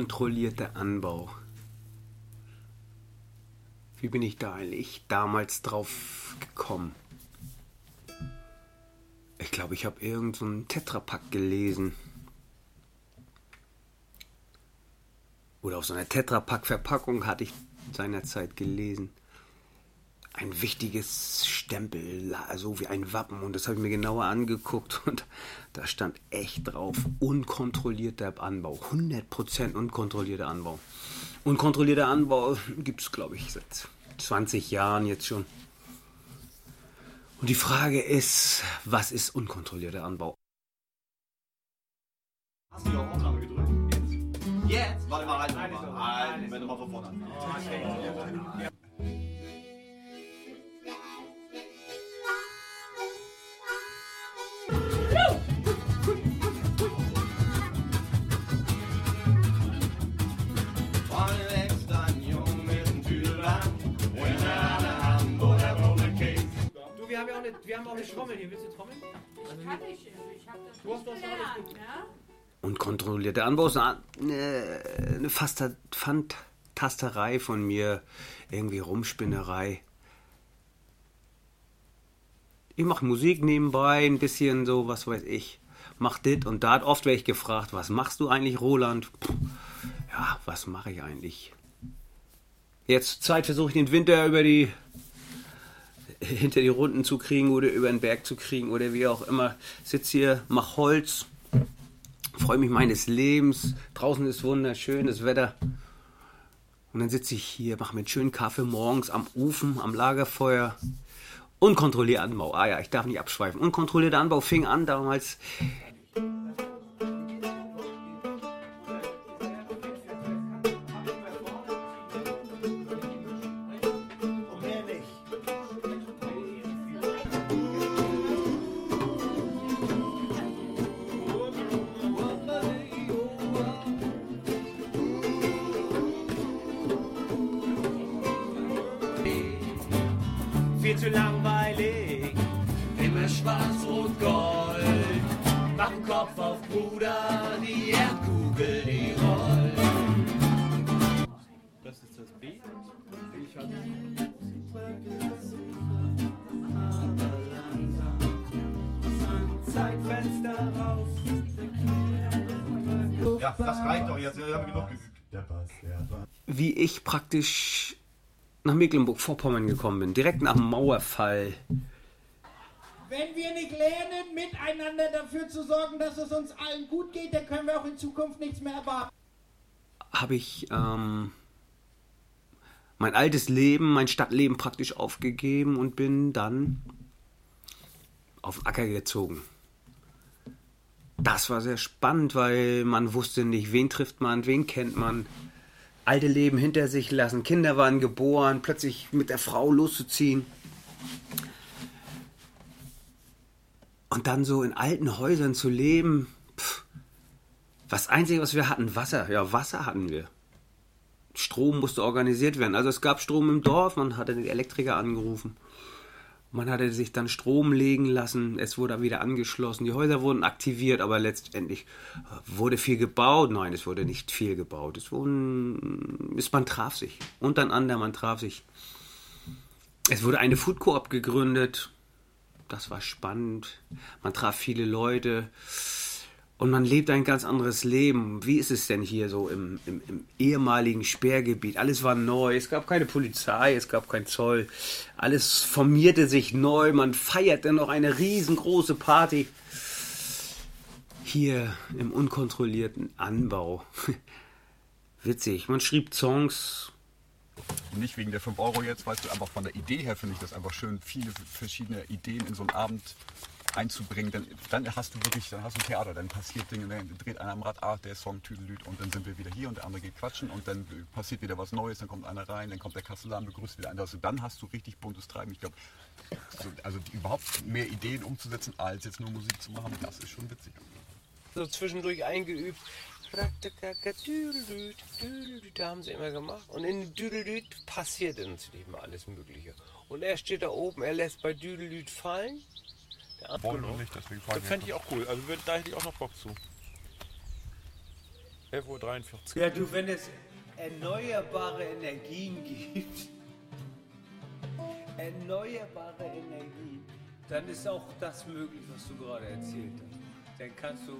Unkontrollierter Anbau. Wie bin ich da eigentlich damals drauf gekommen? Ich glaube, ich habe irgendeinen so Tetrapack gelesen. Oder auf so einer Tetrapack-Verpackung hatte ich seinerzeit gelesen. Ein wichtiges Stempel, so wie ein Wappen. Und das habe ich mir genauer angeguckt und da stand echt drauf, unkontrollierter Anbau. 100% unkontrollierter Anbau. Unkontrollierter Anbau gibt es, glaube ich, seit 20 Jahren jetzt schon. Und die Frage ist, was ist unkontrollierter Anbau? Hast du die auf Aufnahme gedrückt? Jetzt? Jetzt? Warte mal, halt mal. Halt, Moment, mal von vorne an. Vorne haben ja auch eine, wir haben auch eine Trommel hier. Willst du Trommeln? Ich kann nicht, ich hab das Du hast doch nicht schon alles ne? Unkontrollierter Anbau ist eine, eine, Fasta- Fantasterei von mir. Irgendwie Rumspinnerei. Ich mache Musik nebenbei, ein bisschen so, was weiß ich. Mach dit und dat. Oft werde ich gefragt, was machst du eigentlich, Roland? Puh, ja, was mache ich eigentlich? Jetzt Zeit versuche ich den Winter über die hinter die Runden zu kriegen oder über den Berg zu kriegen oder wie auch immer. Sitz hier, mach Holz, freue mich meines Lebens. Draußen ist wunderschönes Wetter. Und dann sitze ich hier, mache mir einen schönen Kaffee morgens am Ofen, am Lagerfeuer. Unkontrollierter Anbau. Ah ja, ich darf nicht abschweifen. Unkontrollierter Anbau fing an damals. Zu langweilig. Immer schwarz und gold. Mach den Kopf auf, Bruder, die Erdkugel, die rollt. Das ist das B. Zeitfenster raus. Ja, das reicht doch jetzt. Wir haben genug geübt. wie ich praktisch nach Mecklenburg-Vorpommern gekommen bin, direkt nach dem Mauerfall. Wenn wir nicht lernen, miteinander dafür zu sorgen, dass es uns allen gut geht, dann können wir auch in Zukunft nichts mehr erwarten. habe ich ähm, mein altes Leben, mein Stadtleben praktisch aufgegeben und bin dann auf den Acker gezogen. Das war sehr spannend, weil man wusste nicht, wen trifft man, wen kennt man. Alte Leben hinter sich lassen, Kinder waren geboren, plötzlich mit der Frau loszuziehen. Und dann so in alten Häusern zu leben, pff, das Einzige, was wir hatten, Wasser. Ja, Wasser hatten wir. Strom musste organisiert werden. Also es gab Strom im Dorf, man hatte den Elektriker angerufen. Man hatte sich dann Strom legen lassen, es wurde wieder angeschlossen, die Häuser wurden aktiviert, aber letztendlich äh, wurde viel gebaut. Nein, es wurde nicht viel gebaut. Es wurden, man traf sich. Untereinander, man traf sich. Es wurde eine Food Coop gegründet. Das war spannend. Man traf viele Leute. Und man lebt ein ganz anderes Leben. Wie ist es denn hier so im, im, im ehemaligen Sperrgebiet? Alles war neu, es gab keine Polizei, es gab keinen Zoll. Alles formierte sich neu, man feierte noch eine riesengroße Party. Hier im unkontrollierten Anbau. Witzig, man schrieb Songs, Nicht wegen der 5 Euro jetzt, weißt du, aber von der Idee her finde ich das einfach schön, viele verschiedene Ideen in so einen Abend einzubringen. Dann, dann hast du wirklich, dann hast du Theater, dann passiert Dinge, dann dreht einer am Rad, ah, der Song Tüdelüt und dann sind wir wieder hier und der andere geht quatschen und dann passiert wieder was Neues, dann kommt einer rein, dann kommt der Kastellan, begrüßt wieder einen. Also dann hast du richtig buntes Treiben. Ich glaube, so, also die, überhaupt mehr Ideen umzusetzen, als jetzt nur Musik zu machen, das ist schon witzig. so zwischendurch eingeübt. Da haben sie immer gemacht. Und in Düdelüt passiert natürlich immer alles Mögliche. Und er steht da oben, er lässt bei Düdelüt fallen. Der Wollen wir nicht, deswegen Das fahren fände ich auch cool. Also würd- da hätte ich auch noch Bock zu. 11.43 Uhr. Ja, du, wenn es erneuerbare Energien gibt, erneuerbare Energien, dann ist auch das möglich, was du gerade erzählt hast. Dann kannst du.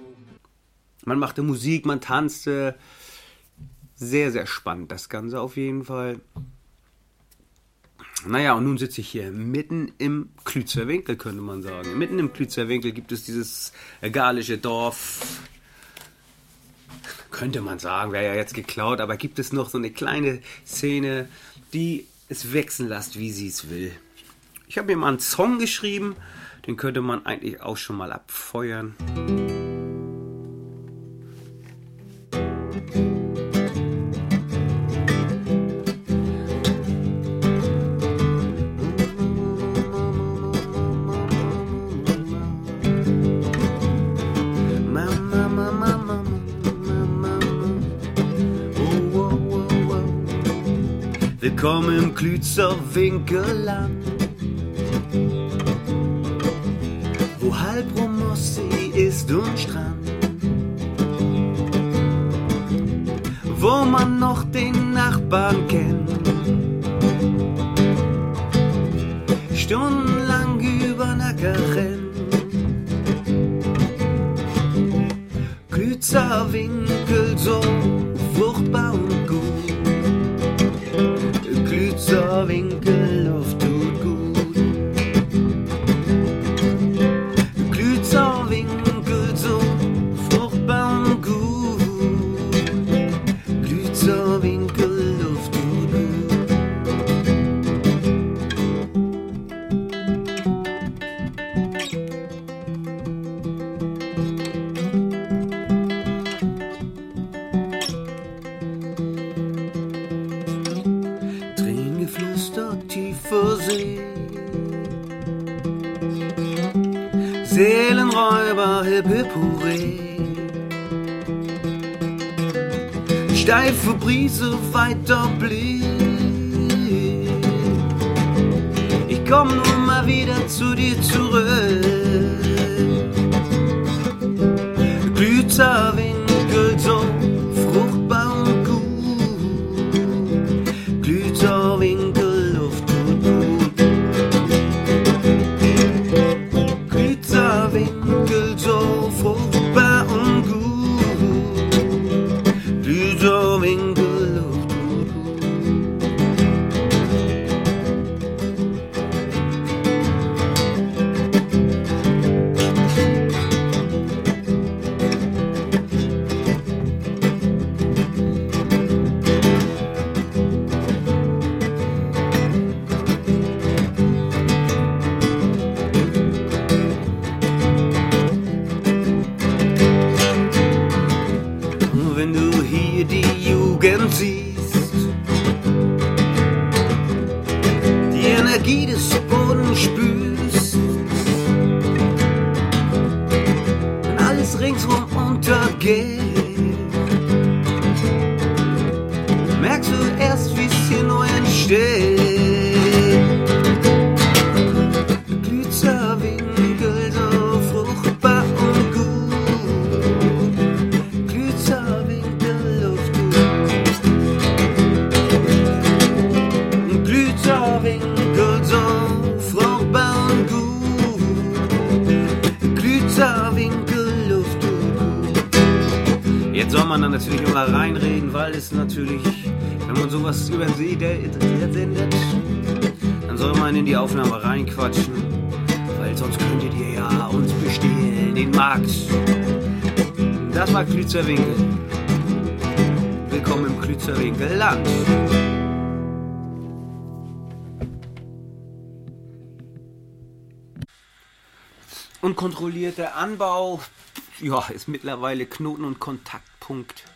Man machte Musik, man tanzte. Sehr, sehr spannend, das Ganze auf jeden Fall. Naja, und nun sitze ich hier mitten im Klützer Winkel, könnte man sagen. Mitten im Klützer Winkel gibt es dieses galische Dorf, könnte man sagen, wäre ja jetzt geklaut, aber gibt es noch so eine kleine Szene, die es wechseln lässt, wie sie es will. Ich habe hier mal einen Song geschrieben, den könnte man eigentlich auch schon mal abfeuern. Im Klützer Winkelland, wo halb Romossi ist und Strand, wo man noch den Nachbarn kennt, stundenlang über Nacker rennt. Klützer Winkel so Klützer Winkel See. Seelenräuber, hip hip hurray. Steife Brise, weiter Blick. Ich komm nun mal wieder zu dir zurück. Glüzer wenn Sie der interessiert sind, dann soll man in die Aufnahme reinquatschen, weil sonst könntet ihr ja uns bestehlen, den Markt. Das war Klützerwinkel. Willkommen im Klützer Winkel Land. Unkontrollierter Anbau, ja, ist mittlerweile Knoten und Kontaktpunkt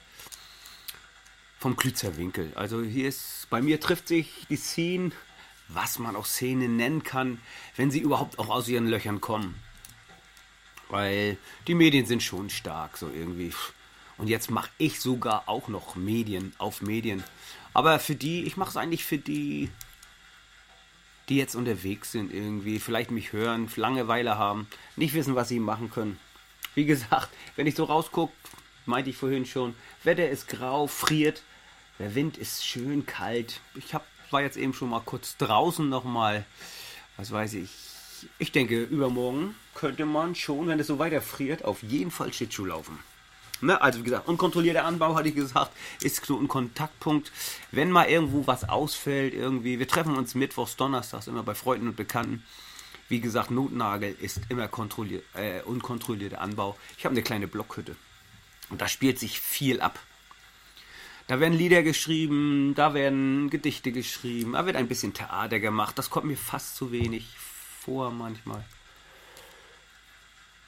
vom Klützer. Also hier ist, bei mir trifft sich die Szene, was man auch Szene nennen kann, wenn sie überhaupt auch aus ihren Löchern kommen. Weil die Medien sind schon stark, so irgendwie. Und jetzt mache ich sogar auch noch Medien auf Medien. Aber für die, ich mache es eigentlich für die, die jetzt unterwegs sind irgendwie, vielleicht mich hören, Langeweile haben, nicht wissen, was sie machen können. Wie gesagt, wenn ich so rausgucke, meinte ich vorhin schon, Wetter ist grau, friert, der Wind ist schön kalt. Ich hab, war jetzt eben schon mal kurz draußen nochmal, was weiß ich. Ich denke, übermorgen könnte man schon, wenn es so weiter friert, auf jeden Fall Schlittschuh laufen. Ne? Also wie gesagt, unkontrollierter Anbau, hatte ich gesagt, ist so ein Kontaktpunkt. Wenn mal irgendwo was ausfällt, irgendwie, wir treffen uns mittwochs, donnerstags immer bei Freunden und Bekannten. Wie gesagt, Notnagel ist immer kontrolliert, äh, unkontrollierter Anbau. Ich habe eine kleine Blockhütte. Und da spielt sich viel ab. Da werden Lieder geschrieben, da werden Gedichte geschrieben, da wird ein bisschen Theater gemacht. Das kommt mir fast zu wenig vor manchmal.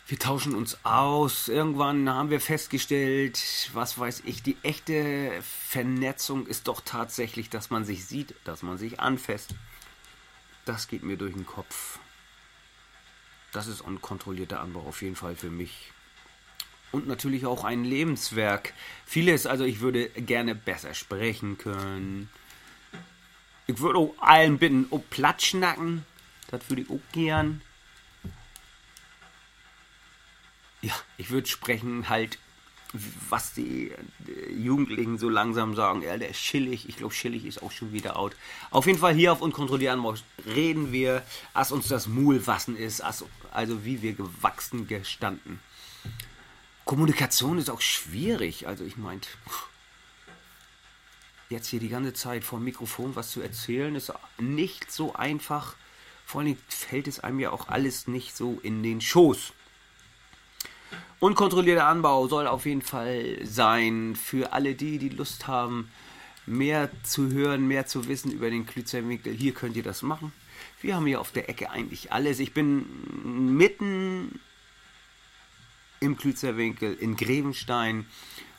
Wir tauschen uns aus. Irgendwann haben wir festgestellt, was weiß ich, die echte Vernetzung ist doch tatsächlich, dass man sich sieht, dass man sich anfasst. Das geht mir durch den Kopf. Das ist unkontrollierter Anbau auf jeden Fall für mich. Und natürlich auch ein Lebenswerk. Vieles, also ich würde gerne besser sprechen können. Ich würde auch allen bitten, oh Platschnacken. Das würde ich auch gern. Ja, ich würde sprechen halt, was die Jugendlichen so langsam sagen. Ja, der ist chillig. Ich glaube, chillig ist auch schon wieder out. Auf jeden Fall hier auf Unkontrollierten Anbau reden wir, als uns das Mul wassen ist. als- Also wie wir gewachsen gestanden. Kommunikation ist auch schwierig. Also ich meinte, jetzt hier die ganze Zeit vor dem Mikrofon was zu erzählen, ist nicht so einfach. Vor allem fällt es einem ja auch alles nicht so in den Schoß. Unkontrollierter Anbau soll auf jeden Fall sein für alle die, die Lust haben, mehr zu hören, mehr zu wissen über den Klützerwinkel. Hier könnt ihr das machen. Wir haben hier auf der Ecke eigentlich alles. Ich bin mitten im Klützerwinkel in Grevenstein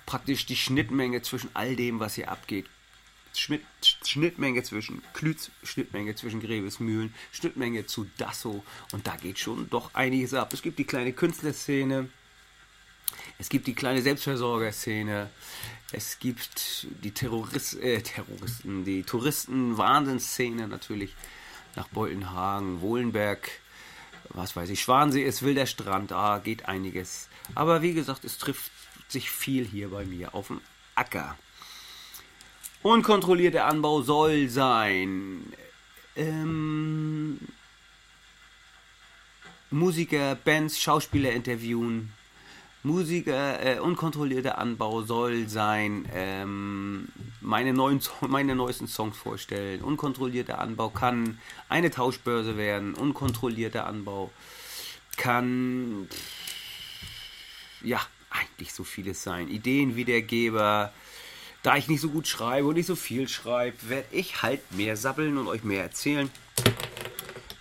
praktisch die Schnittmenge zwischen all dem, was hier abgeht. Schnitt, Schnittmenge zwischen Klütz, Schnittmenge zwischen Grevesmühlen, Schnittmenge zu Dasso und da geht schon doch einiges ab. Es gibt die kleine Künstlerszene, es gibt die kleine Selbstversorgerszene, es gibt die Terrorist, äh, Terroristen, die Touristen-Wahnsinnsszene natürlich nach Beutenhagen, Wohlenberg, was weiß ich, Schwansee ist wilder Strand, da geht einiges. Aber wie gesagt, es trifft sich viel hier bei mir auf dem Acker. Unkontrollierter Anbau soll sein. Ähm, Musiker, Bands, Schauspieler interviewen. Musiker, äh, unkontrollierter Anbau soll sein, ähm, meine, neuen, meine neuesten Songs vorstellen. Unkontrollierter Anbau kann eine Tauschbörse werden. Unkontrollierter Anbau kann, ja, eigentlich so vieles sein. Ideenwiedergeber. Da ich nicht so gut schreibe und nicht so viel schreibe, werde ich halt mehr sabbeln und euch mehr erzählen.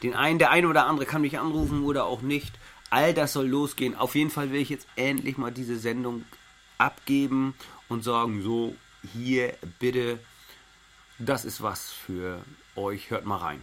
Den einen, der eine oder andere kann mich anrufen oder auch nicht. All das soll losgehen. Auf jeden Fall will ich jetzt endlich mal diese Sendung abgeben und sagen, so, hier bitte, das ist was für euch. Hört mal rein.